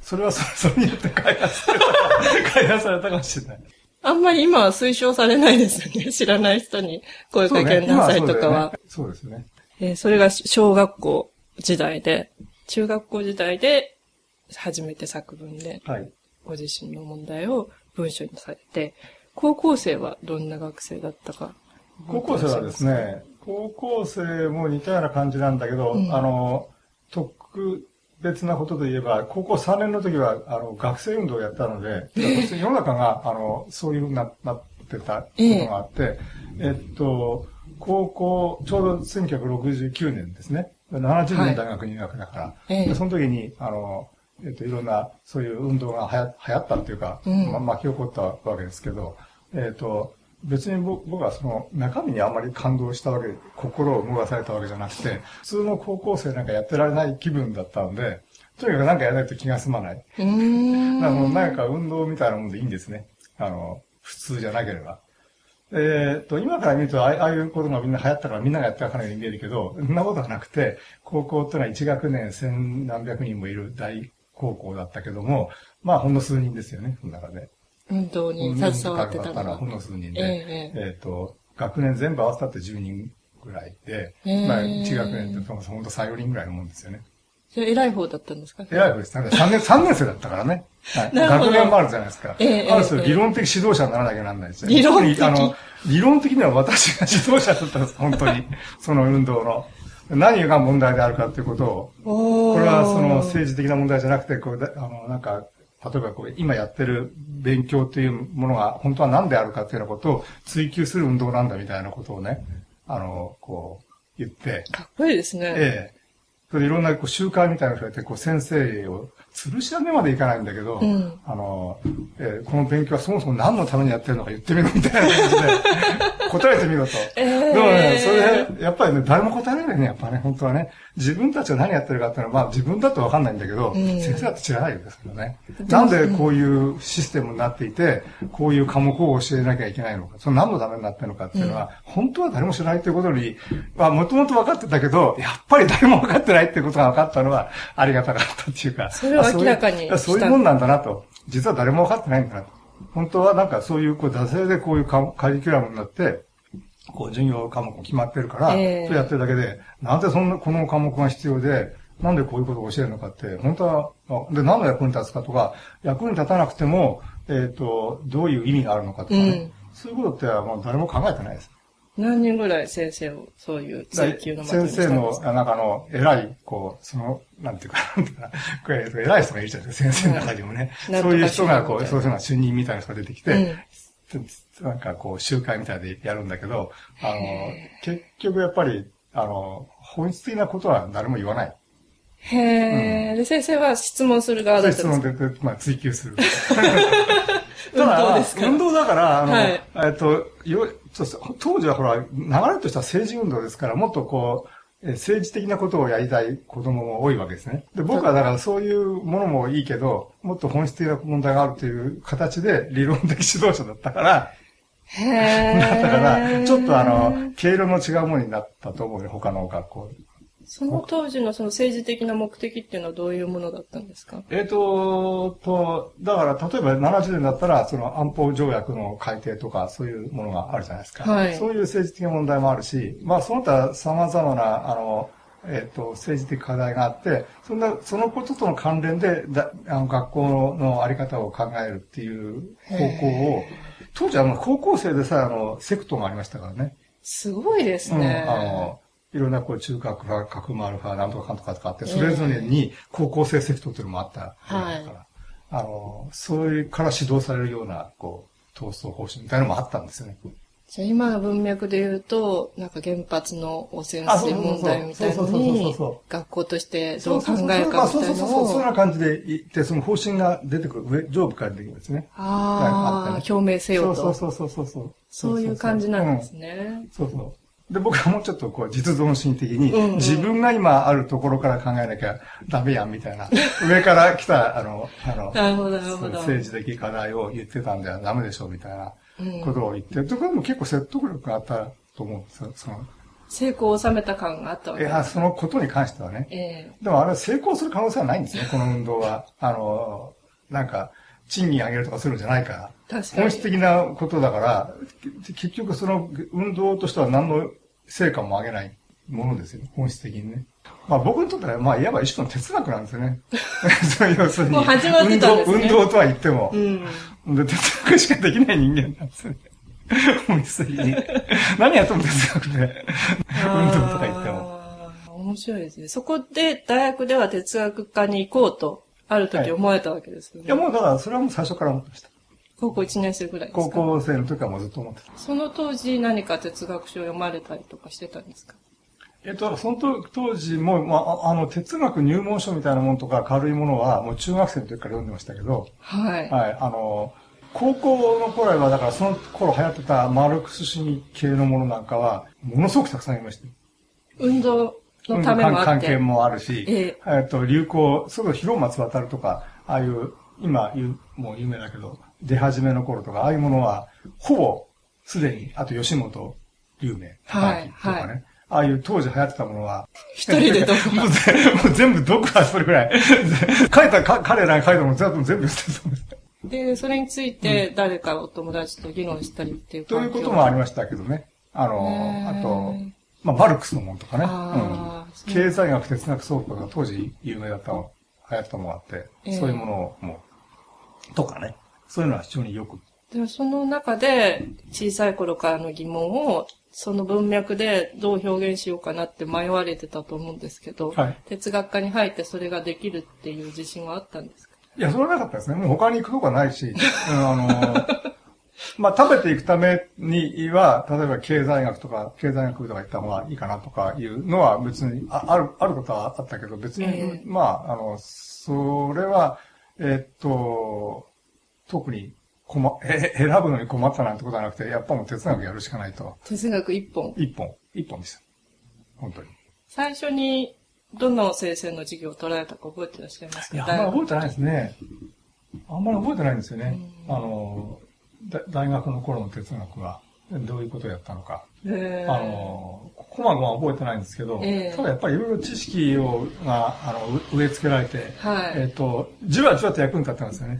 S2: それはそそれによって開発された、開発されたかもしれない。
S1: あんまり今は推奨されないですよね。知らない人に声かけなさいとかは。
S2: そうですよね。
S1: えーそれが小学校時代で、中学校時代で初めて作文で
S2: はい。
S1: ご自身の問題を文章にされて、高校生はどんな学生だったか。
S2: 高校生はですね、高校生も似たような感じなんだけど、
S1: うん
S2: あの、特別なことで言えば、高校3年の時は、あの、学生運動をやったので、世の中が、あの、そういうふうにななってたことがあって、えっと、高校、ちょうど1969年ですね。70年大学入学だから、
S1: ええ
S2: でその時に、あの、えっ、と、いろんな、そういう運動がはや流行ったっていうか、
S1: うん
S2: ま巻き起こったわけですけど、えっ、と、別に僕僕はその中身にあんまり感動したわけ、心を動かされたわけじゃなくて、普通の高校生なんかやってられない気分だったので、とにかくなんかやらないと気が済まない。
S1: うーん。
S2: なんか運動みたいなもんでいいんですね。あの、普通じゃなければ。えっと、今から見ると、ああああいうことがみんな流行ったからみんながやったからに見えるけど、そんなことはなくて、高校ってのは1学年千何百人もいる大高校だったけども、まあほんの数人ですよね、その中で。
S1: 運動に携わってた
S2: からほん。の数人で。
S1: ええ
S2: えっと、学年全部合わせたって10人ぐらいで、
S1: へえ
S2: まあ1学年ってほんと3、4人ぐらいのもんですよね。
S1: それ偉い方だったんですか？
S2: 偉い方です。なんか3年、三年生だったからね。はい、学年もあるじゃないですか。
S1: ええ
S2: ある種
S1: ええ
S2: 理論的指導者にならなきゃならないですよね。
S1: 理論的？
S2: あの、理論的には私が指導者だったんです、本当に。その運動の。何が問題であるかっていうことを、
S1: こ
S2: これはその政治的な問題じゃなくて、こうだあの、なんか、例えばこう、今やってる勉強というものが本当は何であるかっていうようなことを追求する運動なんだみたいなことをね、あの、こう、言って、
S1: かっこいいですね。
S2: ええ。それでいろんなこう集会みたいなのをやって、こう先生を吊るし上げまでいかないんだけど、
S1: うん
S2: あの、えーこの勉強はそもそも何のためにやってるのか言ってみろみたいな感じで、答えてみろと。
S1: ええ
S2: でもね、それで、やっぱりね、誰も答えられないね、やっぱね、本当はね。自分たちが何やってるかっていうのは、まあ自分だとわかんないんだけど、
S1: ん
S2: 先生だって知らないですけどね。なんでこういうシステムになっていて、こういう科目を教えなきゃいけないのか、その何のためになってるのかっていうのは、本当は誰も知らないということに、まあもともと分かってたけど、やっぱり誰も分かってないっていうことが分かったのは、ありがたかったっていうか。
S1: それを明らかに
S2: あそういうそういうもんなんだなと。実は誰も分かってないんだなと。本当はなんかそういう、こう、惰性でこういうカカリキュラムになって、こう、授業科目決まってるから、
S1: ええ
S2: それやってるだけで、なんでそんな、この科目が必要で、なんでこういうことを教えるのかって、本当は、あで、何の役に立つかとか、役に立たなくても、えっ、と、どういう意味があるのかとかね、
S1: うん
S2: そういうことってもう誰も考えてないです。
S1: 何人ぐらい先生をそういう追求の
S2: 先生のあなんかあの、偉い、こう、その、なんていうか、なんていうか偉い人がいるじゃないですか、先生の中でもね。
S1: うん
S2: そういう人が、こう、そういう人が主任みたいな人が出てきて、
S1: うん
S2: なんかこう、集会みたいでやるんだけど、あの、結局やっぱり、あの、本質的なことは誰も言わない。
S1: へえ、で、先生は質問する側だった
S2: 質
S1: んですか？
S2: 問で、まあ、追求する。
S1: 運動ですか？
S2: 運動だから、あの、
S1: はい
S2: えっと、よ当時はほら、流れとしては政治運動ですから、もっとこう、えー政治的なことをやりたい子供も多いわけですね。で、僕はだからそういうものもいいけど、もっと本質的な問題があるという形で理論的指導者だったから、
S1: へえ。
S2: だったから、ちょっとあの、経路の違うものになったと思うよ、他の学校。
S1: その当時のその政治的な目的っていうのはどういうものだったんですか？
S2: えっ、と、と、だから、例えば70年だったら、その安保条約の改定とか、そういうものがあるじゃないですか。
S1: はい
S2: そういう政治的な問題もあるし、まあ、その他様々な、あの、えっ、と、政治的課題があって、そんな、そのこととの関連で、だあの学校のあり方を考えるっていう方向を、当時はもう高校生でさえ、あの、セクトがありましたからね。
S1: すごいですね。
S2: うん、あの、いろんなこう中核派、核もアルファ、なんとかかんとかとかあって、それぞれに高校生セクトっていうのもあった。
S1: はい
S2: からあの、それから指導されるような、こう、闘争方針みたいなのもあったんですよね。
S1: じゃあ今の文脈で言うと、なんか原発の汚染水問題みたいの
S2: そうそうそうそう
S1: に
S2: そうそう、
S1: 学校としてどう考えるかみ
S2: まあ
S1: たいうな
S2: そそうそう、そん
S1: のを、
S2: な感じで言って、その方針が出てくる、上、上部から出てくるんですね。
S1: ああ、表明せよと。
S2: そうそうそうそうそう。
S1: そういう感じなんです
S2: ね。
S1: ね。
S2: そうそう。で、僕はもうちょっとこう、実存心的に、
S1: うんうん
S2: 自分が今あるところから考えなきゃダメやん、みたいな。上から来た、あの、あの、
S1: なるほど、なるほ
S2: そう
S1: ど。
S2: 政治的課題を言ってたんではダメでしょう、みたいな
S1: うん
S2: ことを言って、でこれも結構説得力があったと思うんですよ。その、
S1: 成功を収めた感があったわ
S2: いや、
S1: けです。
S2: そのことに関してはね。
S1: ええ
S2: でもあれ成功する可能性はないんですね、この運動は。あの、なんか、賃金上げるとかするんじゃないから。
S1: 確かに
S2: 本質的なことだから、け結局その運動としては何の成果も上げないものですよ、本質的にね。まあ僕にとっては、まあいわば一種の哲学なんですよね。そう要するに。
S1: もう始まってたんですね
S2: 運動運動とは言っても、
S1: うん。
S2: で哲学しかできない人間なんですよね。本質的に。何やっても哲学で、運動とか言っても。
S1: 面白いですね。そこで大学では哲学科に行こうと、ある時思えたわけですよね。
S2: いやもうだからそれはもう最初から思ってました。
S1: 高校1年生ぐらいですか？
S2: 高校生の時はもうずっと思ってた。
S1: その当時何か哲学書を読まれたりとかしてたんですか？
S2: えっと、その当当時も、まあ、あの、哲学入門書みたいなものとか軽いものは、もう中学生の時から読んでましたけど、
S1: はい。
S2: はい、あの、高校の頃は、だからその頃流行ってたマルクス主義系のものなんかは、ものすごくたくさん読みましたよ。
S1: 運動のためもあって。
S2: 関係もあるし、
S1: え
S2: えっと、流行、すぐ広松渡るとか、ああいう、今もう有名だけど、出始めの頃とか、ああいうものは、ほぼ、すでに、あと吉本龍明、
S1: はい
S2: とかね、
S1: はい。
S2: ああいう当時流行ってたものは、
S1: 一人で読む
S2: もうぜもう全部読破するぐらい。書いた、か彼らに書いたもの全部全部捨てたんで
S1: それについて誰かお友達と議論したりっていう
S2: ということもありましたけどね。あの、あと、まあ、マルクスのものとかね。
S1: あ
S2: うん、経済学、哲学総統が当時有名だったの、流行ったものがあって、
S1: ええ。
S2: そういうものをもう、とかね。そういうのは非常によく。
S1: でもその中で小さい頃からの疑問をその文脈でどう表現しようかなって迷われてたと思うんですけど、
S2: はい
S1: 哲学科に入ってそれができるっていう自信はあったんですか？
S2: いや、それはなかったですね。もう他に行くとこはないし、うん、あの、まあ、食べていくためには、例えば経済学とか、経済学部とか行った方がいいかなとかいうのは別にあある、あることはあったけど、別に、
S1: ええ
S2: まあ、あの、それは、えっと、特に困、え、選ぶのに困ったなんてことはなくて、やっぱもう哲学やるしかないと。
S1: 哲学一本。
S2: 一本、一本ですよ。本当に。
S1: 最初にどの先生の授業を取られたか覚えてらっしゃいますか？
S2: いや、あんまり覚えてないですね。あんまり覚えてないんですよね。
S1: うん
S2: あの、だ大学の頃の哲学は、どういうことをやったのか。あの、こまごま覚えてないんですけど、
S1: ええ
S2: ただやっぱりいろいろ知識を、が、あの、う植え付けられて、
S1: はい
S2: えっ、と、じわじわと役に立ってますよね。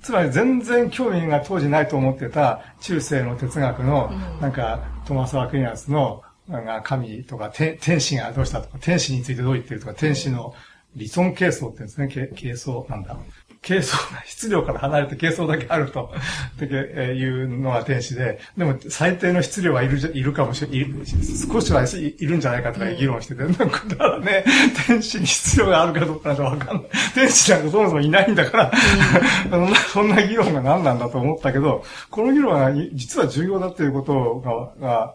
S2: つまり全然興味が当時ないと思ってた中世の哲学の、
S1: うん
S2: なんか、トマス・アクイナスの、なんか神とか、天天使がどうしたとか、天使についてどう言ってるとか、天使の理想形相って言うんですね、け形相なんだ。形相が質量から離れて形相だけあると、っていうのが天使で、でも最低の質量はいるいるかもしれない、少しはいいるんじゃないかとか議論してて、だからね、天使に質量があるかどうかなんてわかんない。天使なんかそもそもいないんだから、そんな そんな議論が何なんだと思ったけど、この議論は実は重要だっていうことが、が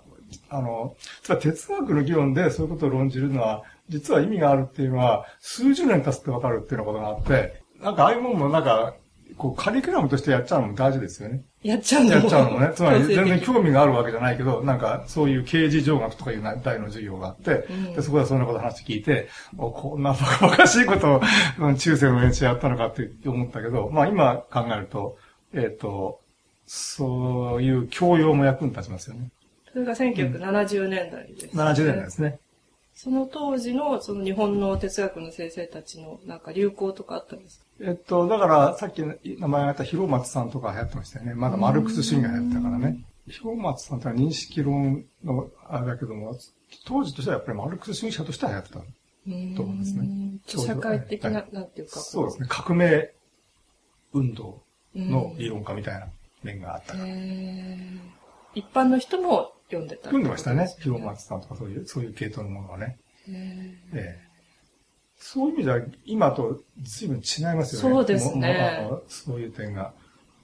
S2: あの、つまり哲学の議論でそういうことを論じるのは、実は意味があるっていうのは、数十年経つってわかるっていうようなことがあって、なんかああいうものもなんか、こう、カリキュラムとしてやっちゃうのも大事ですよね。
S1: やっちゃうの
S2: やっちゃうのもね。つまり全然
S1: 日。
S2: 興味があるわけじゃないけど、なんかそういう刑事上学とかいう題の授業があって、
S1: うん
S2: でそこでそんなこと話聞いて、おこんなバカバカしいことを うん中世の連中やったのかって思ったけど、まあ今考えると、えっ、と、そういう教養も役に立ちますよね。
S1: それが1970年代です、
S2: 70年代ですね。
S1: その当時のその日本の哲学の先生たちのなんか流行とかあったんですか？
S2: えっと、だから、さっき名前があった広松さんとか流行ってましたよね。まだマルクス主義が流行ってたからね。広松さんってのは認識論のあれだけども、当時としてはやっぱりマルクス主義者としては流行ってた。と思うんですね
S1: 社会的な、
S2: はい
S1: なんていうか。
S2: そうですね。革命運動の理論家みたいな面があったから。
S1: 一般の人も読んでた
S2: 読んでましたね。広
S1: 広
S2: 松さんとかそういう、そういう系統のものはね。ええそういう意味では、今と随分違いますよね。
S1: そうですね
S2: そういう点が。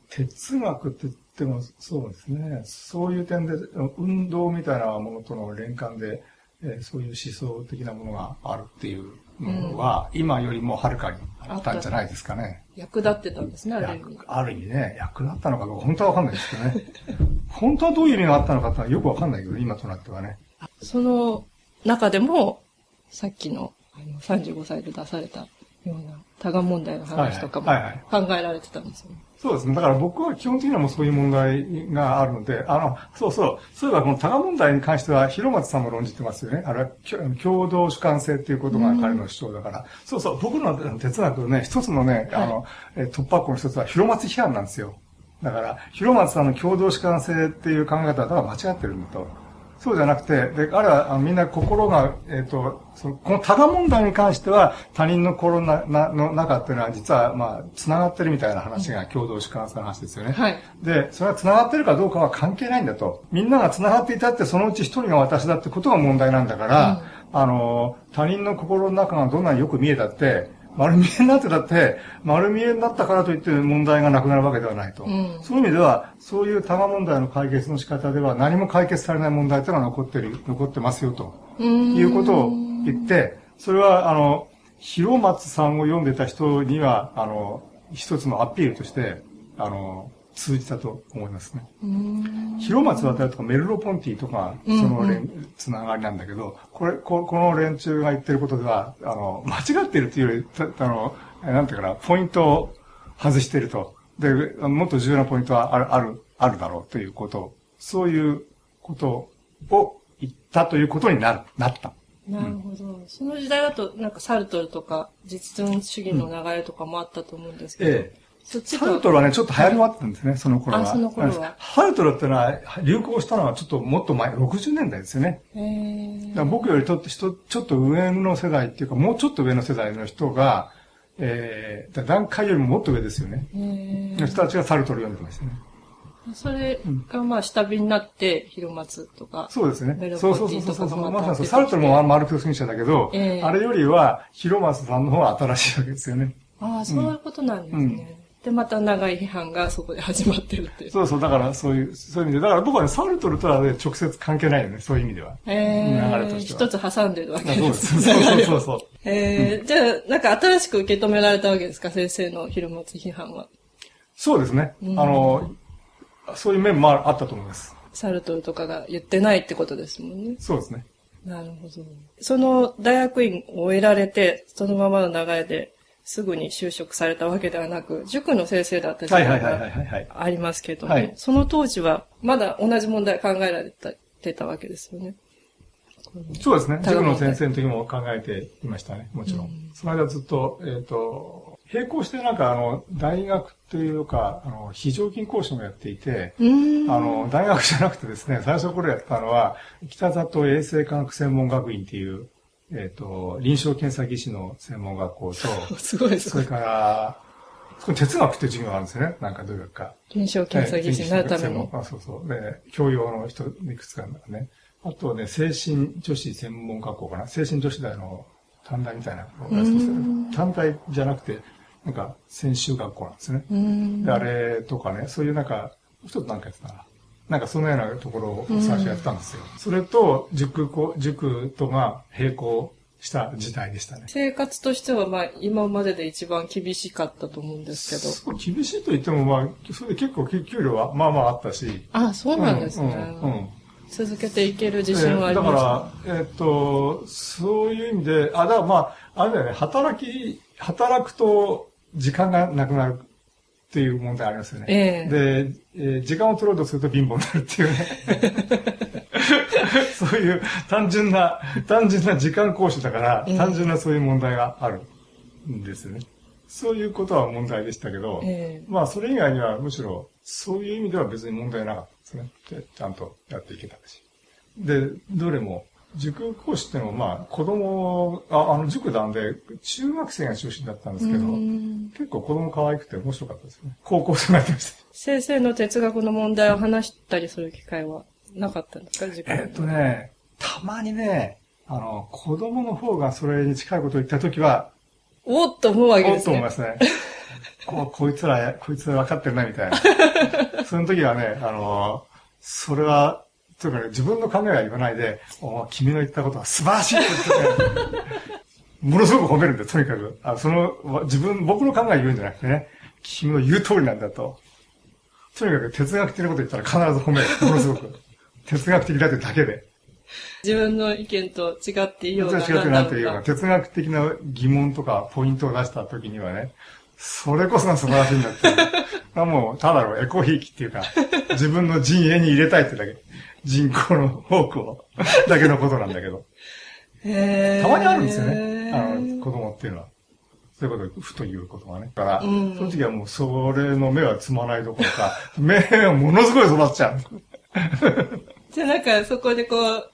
S2: 哲学って言ってもそうですね。そういう点で、運動みたいなものとの連関で、えーそういう思想的なものがあるっていうのは、今よりもはるかにあったんじゃないですかね。
S1: 役立ってたんですね、ある意味。
S2: 役ある意味ね、役立ったのかどうか本当はわかんないですけどね。本当はどういう意味があったのかってのはよくわかんないけど、今となってはね。
S1: その中でも、さっきのあの35歳で出されたような多眼問題の話とかも考えられてたんですよね。
S2: そうですね。だから僕は基本的にはもうそういう問題があるので、あの、そうそう。そういえばこの多賀問題に関しては、広松さんも論じてますよね。あれ共同主観性っていうことが彼の主張だから。そうそう。僕の哲学のね、一つのね、あの、え突破口の一つは広松批判なんですよ。だから、広松さんの共同主観性っていう考え方は間違ってるんだと。そうじゃなくて、で、あれはみんな心が、えっ、と、その、この多賀問題に関しては、他人の心ななの中っていうのは、実は、まあ、繋がってるみたいな話が共同主観性の話ですよね。
S1: はい。
S2: で、それは繋がってるかどうかは関係ないんだと。みんなが繋がっていたって、そのうち一人が私だってことが問題なんだから、あの、他人の心の中がどんなによく見えたって、丸見えになってたって、丸見えになったからといって問題がなくなるわけではないと。
S1: うん。
S2: そういう意味では、そういう多賀問題の解決の仕方では何も解決されない問題というのは残ってる、残ってますよと。いうことを言って、それは、あの、広松さんを読んでた人には、あの、一つのアピールとして、あの、通じたと思いますね。広松渡るとかメルロポンティとか、その連、つながりなんだけど、これ、ここの連中が言ってることでは、あの、間違ってるっていうより、たあの、なんていうかな、ポイントを外してると。で、もっと重要なポイントはある、ある、あるだろうということ、そういうことを言ったということになる、なった。
S1: なるほど。その時代だと、なんかサルトルとか実存主義の流れとかもあったと思うんですけど、
S2: ええ
S1: そっち
S2: サルトルはね、ちょっと流行りもあったんですね、その頃は。
S1: あその頃は
S2: サルトルってのは流行したのはちょっともっと前、60年代ですよね。僕よりと人ちょっと上の世代っていうか、もうちょっと上の世代の人が、えー、だ段階よりももっと上ですよね。の人たちがサルトル読んでましたね。
S1: それがまあ下火になって、広松とか。
S2: そうですねそう
S1: ボ
S2: そうそうそうそう。まさにサルトルもマルクス主義者だけど、
S1: ええ
S2: あれよりは広松さんの方が新しいわけですよね。
S1: ああ、そういうことなんですね。で、また長い批判がそこで始まってるっていう。
S2: そうそう、だからそういう、そういう意味で、だから僕はね、サルトルとはね、直接関係ないよね、そういう意味では。
S1: え
S2: 流れと
S1: ー、
S2: しては
S1: 一つ挟んでるわけ
S2: そう
S1: で
S2: です。
S1: す。
S2: そうそうそうそう。
S1: えー、じゃあ、なんか新しく受け止められたわけですか先生の広松批判は。
S2: そうですね。あの、そういう面もあったと思います。
S1: サルトルとかが言ってないってことですもんね。
S2: そうですね。
S1: なるほど。その大学院を終えられて、そのままの流れですぐに就職されたわけではなく、塾の先生だった時代が。ありますけども、
S2: はい
S1: その当時はまだ同じ問題考えられてたわけですよね。
S2: そうですね。塾の先生の時も考えていましたね。もちろん。その間ずっと、えっ、と、並行してなんかあの、大学というか、あの、非常勤講師もやっていて、
S1: うーん。
S2: あの、大学じゃなくてですね、最初これやったのは、北里衛生科学専門学院っていう、えっ、と、臨床検査技師の専門学校と、
S1: すごいです
S2: それから、そこに哲学って授業があるんですよね。なんかどういうか。
S1: 臨床検査技師になるための。
S2: あ、そうそう。で、教養の人、いくつかあるんだね。あとね、精神女子専門学校かな。精神女子大の短大みたいな短大じゃなくて、なんか、専修学校なんですね。で、あれとかね、そういうなんか、一つなんかやってたな。なんかそのようなところを最初やってたんですよ。それと、塾こ、塾とが並行した時代でしたね。
S1: 生活としては、まあ、今までで一番厳しかったと思うんですけど。
S2: そう厳しいと言っても、まあ、それで結構給料はまあまああったし。
S1: あ、そうなんですね。
S2: うんうんうん
S1: 続けていける自信はあり
S2: えーだ
S1: ま
S2: から、えっと、そういう意味で、あ、だからまあ、あれだよね、働き、働くと時間がなくなるっていう問題ありますよね。
S1: ええ
S2: で、えー時間を取ろうとすると貧乏になるっていうね。そういう単純な、単純な時間講師だから、
S1: ええ
S2: 単純なそういう問題があるんですよね。そういうことは問題でしたけど、
S1: ええ
S2: まあそれ以外にはむしろそういう意味では別に問題なかったですね。でちゃんとやっていけたし。で、どれも、塾講師っていうのはまあ子供、ああの塾なんで中学生が中心だったんですけど、結構子供可愛くて面白かったですね。高校生になってました。
S1: 先生の哲学の問題を話したりする機会はなかったんですか？塾
S2: えっとね、たまにね、あの、子供の方がそれに近いことを言ったときは、
S1: おっと思うわけ
S2: おっ
S1: ですね。
S2: と思いますね。ここいつら、こいつら分かってるな、みたいな。その時はね、あの、それは、というかね、自分の考えは言わないで、お君の言ったことは素晴らしいって言ってね、ものすごく褒めるんで、とにかく。あその、わ自分、僕の考え言うんじゃなくてね、君の言う通りなんだと。とにかく哲学的なこと言ったら必ず褒める。ものすごく。哲学的だってだけで。
S1: 自分の意見と違っていようが
S2: 違ってなんていうような哲学的な疑問とかポイントを出した時にはね、それこそが素晴らしいんだって もう、ただのエコひいきっていうか、自分の陣営に入れたいってだけ。人口の多くを、だけのことなんだけど。たまにあるんですよね。あの、子供っていうのは。そういうことをふと言うことがね。だから、
S1: うん
S2: その時はもうそれの目はつまないどころか、目はものすごい育っちゃう。
S1: じゃあなんかそこでこう、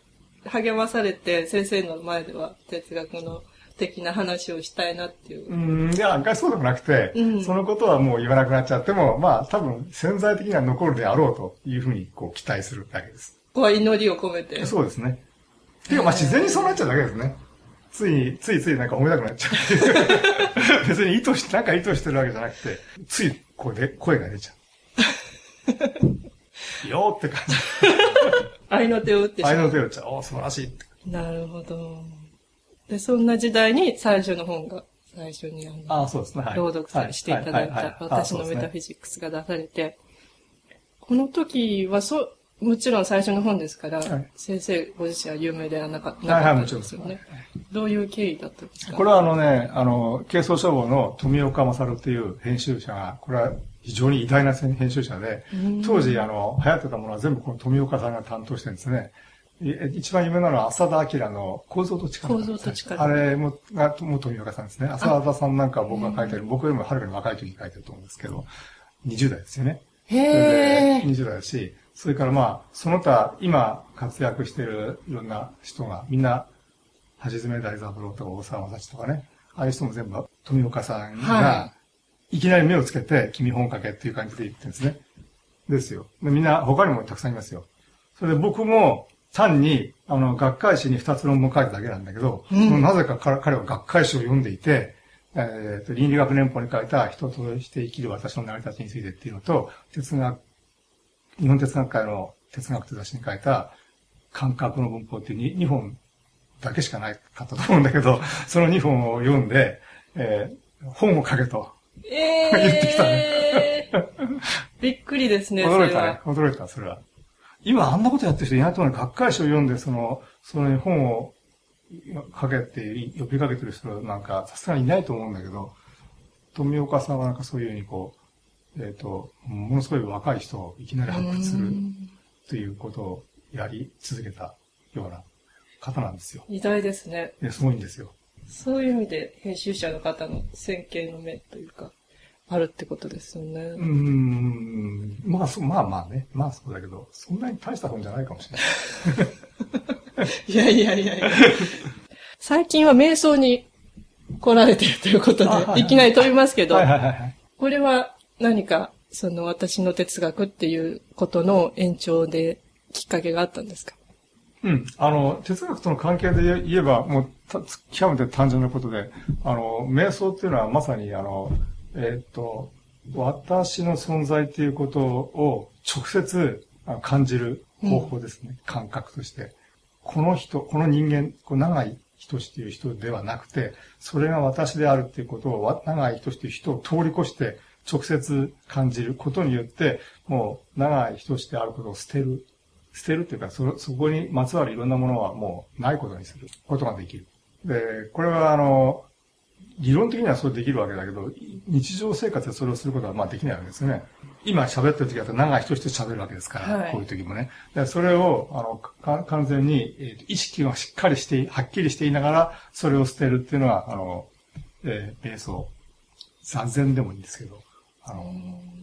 S1: 励まされて先生の前では哲学の的な話をしたいなっていう。
S2: うん、いや、案外そうでもなくて、
S1: うん
S2: そのことはもう言わなくなっちゃっても、まあ多分潜在的には残るであろうというふうにこう期待するだけです。
S1: ここは祈りを込めて。
S2: そうですね。ていうかまあ自然にそうなっちゃうだけですね。つい、ついついなんか褒めたくなっちゃう。別に意図して、なんか意図してるわけじゃなくて、ついこで声が出ちゃう。よーって感じ。
S1: 愛の手を打ってしまう。
S2: 愛の手を打っちゃう。おー素晴らしいって。
S1: なるほど。で、そんな時代に最初の本が、最初にあの、
S2: ああ、そうですね。はい、
S1: 朗読さしていただいた、私のメタフィジックスが出されて、この時は、そう、もちろん最初の本ですから、はい、先生ご自身は有名ではなかったですよね、はいはい。どういう経緯だったんですか？
S2: これはあのね、あの、軽装書房の富岡勝っていう編集者が、これは非常に偉大な編集者で、当時あの、流行ってたものは全部この富岡さんが担当してるんですね。一番有名なのは浅田明の構造と力。
S1: 構造と力。
S2: あれも、が、も富岡さんですね。浅田さんなんか僕が書いてる、僕よりもはるかに若い時に書いてると思うんですけど、20代ですよね。
S1: へ
S2: ー。20代だし、それからまあ、その他、今活躍しているいろんな人が、みんな、橋爪大三郎とか大沢正史とかね、ああいう人も全部富岡さんが、いきなり目をつけて、君本書けっていう感じで言ってるんですね。ですよ。でみんな、他にもたくさんいますよ。それで僕も、単に、あの、学会誌に二つ論文書いただけなんだけど、うん、なぜか彼は学会誌を読んでいて、えっ、ー、と、倫理学年法に書いた人として生きる私の成り立ちについてっていうのと、哲学、日本哲学会の哲学と雑誌に書いた感覚の文法っていう 2, 2本だけしかないかったと思うんだけど、その2本を読んで、えー、本を書けと。
S1: えー、言ってきたね。びっくりですね。
S2: 驚いたね。驚いた、それは。今あんなことやってる人いないと思うね。学会誌を読んで、その、その本をかけて、呼びかけてる人なんか、さすがにいないと思うんだけど、富岡さんはなんかそういうふうにこう、えっ、ー、と、ものすごい若い人をいきなり発掘するということをやり続けたような方なんですよ。
S1: 偉大ですね。
S2: すごいんですよ。
S1: そういう意味で編集者の方の先見の目というか、あるってことですよね。う
S2: ん。まあ、そまあまあね。まあそうだけど、そんなに大した本じゃないかもしれない。いや
S1: いやいやいや。最近は瞑想に来られてるということで、いきなり飛びますけど、これは何か、その私の哲学っていうことの延長できっかけがあったんですか？
S2: うん。あの、哲学との関係で言えば、もう、極めて単純なことで、あの、瞑想っていうのはまさに、あの、えっ、と、私の存在っていうことを直接感じる方法ですね。うん、感覚として。この人、この人間、こう長井仁っていう人ではなくて、それが私であるっていうことを、長井仁っていう人を通り越して直接感じることによって、もう長井仁であることを捨てる。捨てるっていうか、そ、そこにまつわるいろんなものはもうないことにすることができる。で、これはあの、理論的にはそうできるわけだけど、日常生活でそれをすることはまあできないわけですよね。今喋ってる時だと長い人して喋るわけですから、はい、こういう時もね。それを、あの、完全に、えー、意識がしっかりして、はっきりしていながら、それを捨てるっていうのは、あの、えー、瞑想。座禅でもいいんですけど、あの、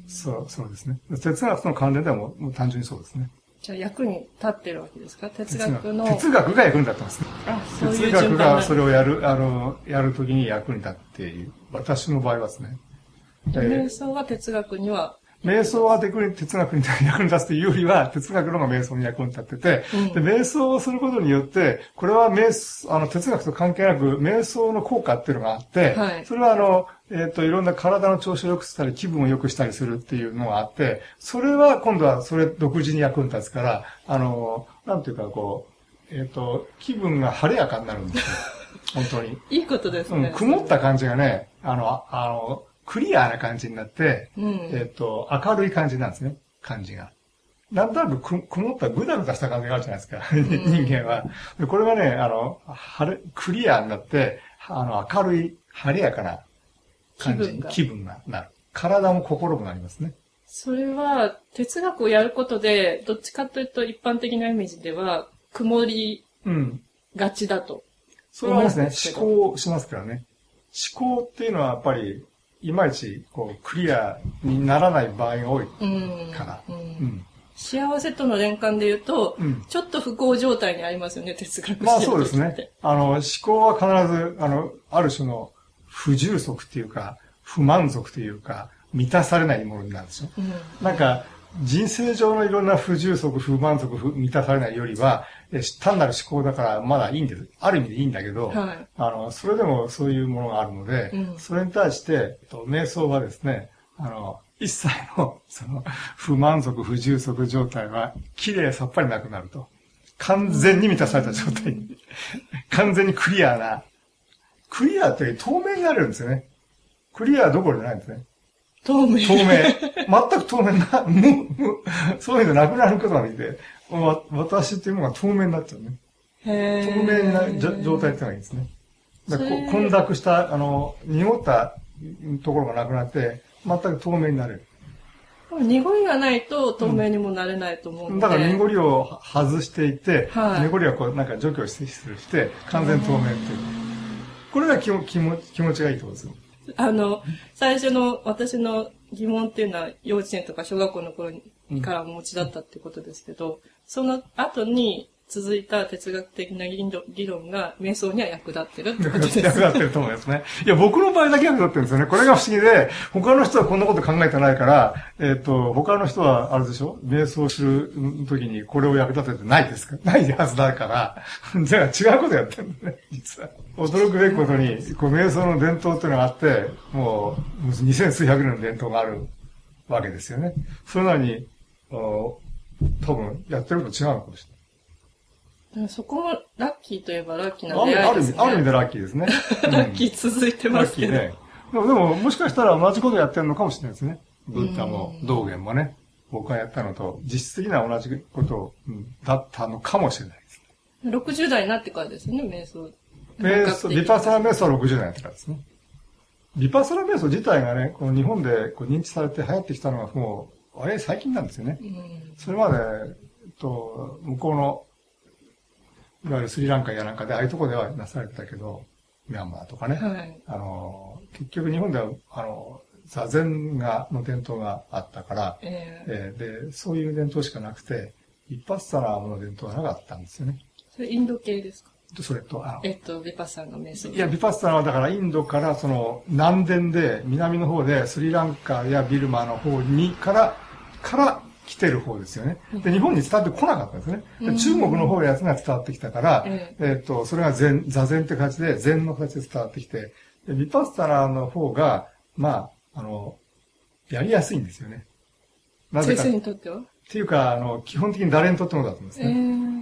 S2: そう、そうですね。哲学との関連ではもうもう単純にそうですね。
S1: じゃあ役に立ってるわけですか？哲学の。
S2: 哲学が役に立ってます、ね。あ、そういう哲学がそれをやる、あの、やるときに役に立っている。私の場合はですね。
S1: 瞑想は哲学には
S2: 瞑想は哲学に役に立つというよりは、哲学の方が瞑想に役に立ってて、うん、で瞑想をすることによって、これは瞑想、あの、哲学と関係なく、瞑想の効果っていうのがあって、はい、それはあの、えっ、ー、と、いろんな体の調子を良くしたり、気分を良くしたりするっていうのがあって、それは今度はそれ独自に役に立つから、あの、なんていうかこう、えっ、ー、と、気分が晴れやかになるんですよ。本当に。
S1: いいことですね。
S2: うん、曇った感じがね、あの、あの、クリアな感じになって、うん、えっ、と、明るい感じなんですね、感じが。なんとなくく曇ったぐだぐだした感じがあるじゃないですか、うん、人間は。でこれがね、あの、晴れ、クリアになって、あの、明るい、晴れやかな感じに気分がなる。体も心もなりますね。
S1: それは、哲学をやることで、どっちかというと一般的なイメージでは、曇りがちだと、うん。
S2: そうですね。思考しますからね。思考っていうのはやっぱり、いまいちこうクリアにならない場合が多いから。うんうん
S1: 幸せとの連関で言うと、うん、ちょっと不幸状態にありますよね、哲学
S2: まあそうですね。あの、思考は必ず、あの、ある種の不充足っていうか、不満足というか、満たされないものになるんですよ。うん、なんか、人生上のいろんな不充足、不満足、満たされないよりは、単なる思考だからまだいいんです。ある意味でいいんだけど、はい、あの、それでもそういうものがあるので、うん、それに対して、瞑想はですね、あの、一切の、その、不満足、不充足状態は、綺麗さっぱりなくなると。完全に満たされた状態に。完全にクリアな。クリアって透明になれるんですよね。クリアどころじゃないんですね。
S1: 透明。
S2: 透明。全く透明な、無、無、そういうのなくなることができて、わ私っていうのが透明になっちゃうね。
S1: へ
S2: 透明な状態ってのがいいですね。だ混濁した、あの、濁ったところがなくなって、全く透明になれる。
S1: 濁りがないと透明にもなれないと思うので。
S2: だから濁りを外していて、
S1: はい
S2: 濁りはこうなんか除去してして、完全透明っていう。これが気も気持気持ちがいいってことですよ。
S1: あの、最初の私の疑問っていうのは幼稚園とか小学校の頃にからお持ちだったってことですけど、その後に続いた哲学的な議論が瞑想には役立ってるってことです。
S2: 役立ってると思いますね。いや、僕の場合だけ役立ってるんですよね。これが不思議で、他の人はこんなこと考えてないから、えっ、と、他の人は、あれでしょ？瞑想する時にこれを役立ててないですか？ないはずだから、じゃあ違うことやってるんだね、実は。驚くべきことに、こう、瞑想の伝統っていうのがあって、もう、二千数百年の伝統があるわけですよね。それなのに、多分、やってること違うのかもしれない。
S1: そこもラッキーといえばラッキーな
S2: あるある意味、
S1: 出会いですね。
S2: ある意味でラッキーですね。
S1: ラッキー続いてますけど。
S2: キーね。でも、でももしかしたら同じことやってるのかもしれないですね。ブッダも道元もね。僕がやったのと、実質的には同じことうんだったのかもしれないです。
S1: 60代になってからですよね、瞑想。
S2: 瞑想、ビパッサナ瞑想は60年やってからですね。ビパッサナ瞑想自体がね、この日本でこう認知されて流行ってきたのがもう、あれ最近なんですよね。
S1: うん
S2: それまで、えっと、向こうの、いわゆるスリランカやなんかで、ああいうとこではなされてたけど、ミャンマーとかね。
S1: はい。
S2: あの、結局日本では、あの、座禅が、の伝統があったから、
S1: えー
S2: えーで、そういう伝統しかなくて、一発サナーの伝統がなかったんですよね。
S1: それインド系ですか？
S2: でそれと、あの、
S1: えっと、ビパッサンの瞑想。
S2: いや、ビパッサはだからインドからその南伝で、南の方でスリランカやビルマの方にから、から来てる方ですよね。で、日本に伝わってこなかったんですね。で中国の方のやつが伝わってきたから、
S1: え
S2: えっと、それが禅、座禅って形で、禅の形で伝わってきて、でビパッサナーの方が、まあ、あの、やりやすいんですよね。なぜ
S1: 先
S2: か、っ
S1: 生にとっては？
S2: ていうか、あの、基本的に誰にとってもだと思うんです
S1: え
S2: ね。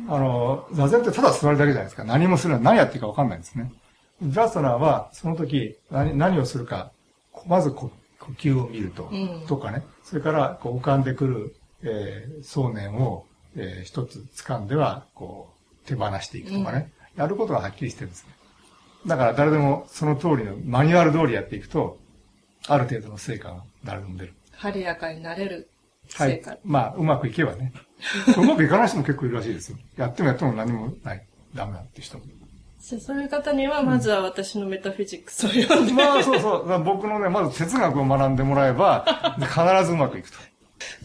S1: ー
S2: あの、座禅ってただ座るだけじゃないですか。何もするの何やっていいか分かんないんですね。ヴラストナーは、その時何、何をするか、こまずこ呼吸を見ると、
S1: うん
S2: とかね。それから、こう浮かんでくる、えー想念を、えー一つ掴んでは、こう、手放していくとかね。やることがはっきりしてるんですね。だから誰でもその通りの、マニュアル通りやっていくと、ある程度の成果が誰でも出る。
S1: 晴れやかになれる
S2: はい
S1: 成果。。
S2: まあ、うまくいけばね。うまくいかない人も結構いるらしいですよ。やってもやっても何もない。ダメだって人も。
S1: そういう方には、まずは私のメタフィジックスを読んで、
S2: まあ、そうそう。僕のね、まず哲学を学んでもらえば、必ずうまくいくと。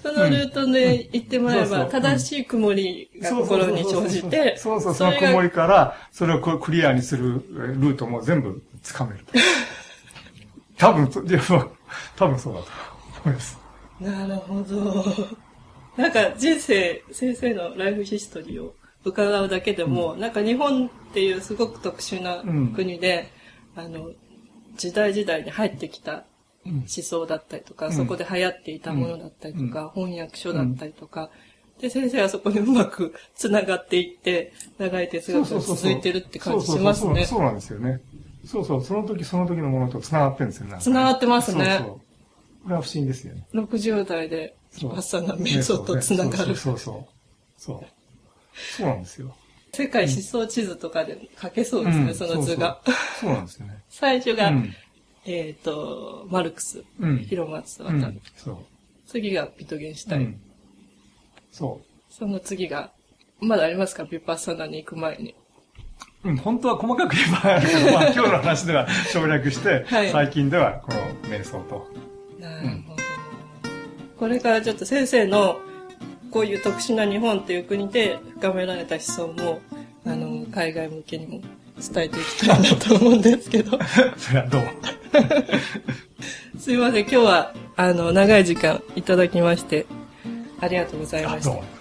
S1: そのルートで行ってもらえば、正しい曇りが心に生じて、
S2: そうそう、その曇りから、それをクリアにするえールートも全部つかめると。多分、多分そうだと思います。
S1: なるほど。なんか人生、先生のライフヒストリーを伺うだけでも、なんか日本っていうすごく特殊な国で、あの、時代時代に入ってきた思想だったりとか、
S2: うん
S1: そこで流行っていたものだったりとか、翻訳書だったりとか、で、先生はそこにうまく繋がっていって、長い哲学が続いてるって感じしますね。
S2: そうなんですよね。そうそう、その時その時のものと繋がってるんですよね。
S1: 繋がってますね
S2: そうそう。これは不思議ですよね。
S1: 60代で、
S2: そう
S1: パッサナ瞑想と繋がる。
S2: そうそうそう。そう。そうなんですよ。
S1: 世界思想地図とかで書けそうですね、
S2: うん
S1: その図が。
S2: そうそうそうなんですよね。
S1: 最初が、
S2: うん
S1: えっ、と、マルクス、
S2: うん
S1: 広松渡、
S2: うん。そう。
S1: 次がビトゲンシュタイン、
S2: うん。そ
S1: その次が、まだありますか？ビパッサナに行く前に。
S2: う。うん、本当は細かく言えばあるけど、まあ今日の話では省略して、
S1: はい
S2: 最近ではこの瞑想と。
S1: なるほど。これからちょっと先生の、こういう特殊な日本っていう国で深められた思想も、あの、海外向けにも伝えていきたいなと思うんですけど。
S2: それはどう？も。
S1: すいません、今日は、あの、長い時間いただきまして、ありがとうございました。